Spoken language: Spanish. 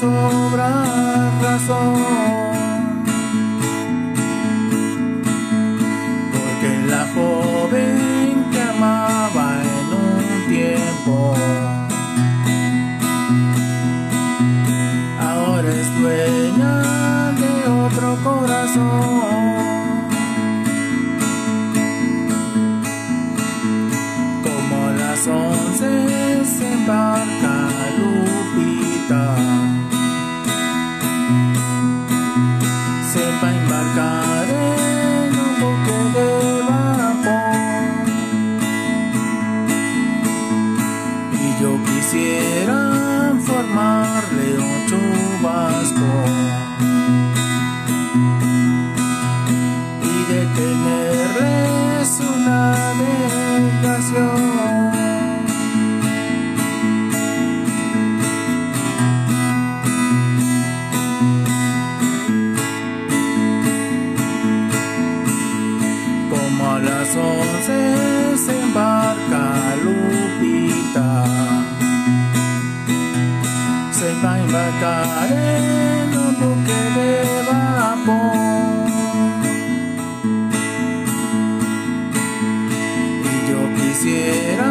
sobra razón. Porque la joven que amaba en un tiempo ahora es dueña de otro corazón. En un buque de vapor. Y yo quisiera Once se embarca Lupita. Se va a embarcar en un buque de vapor. Y yo quisiera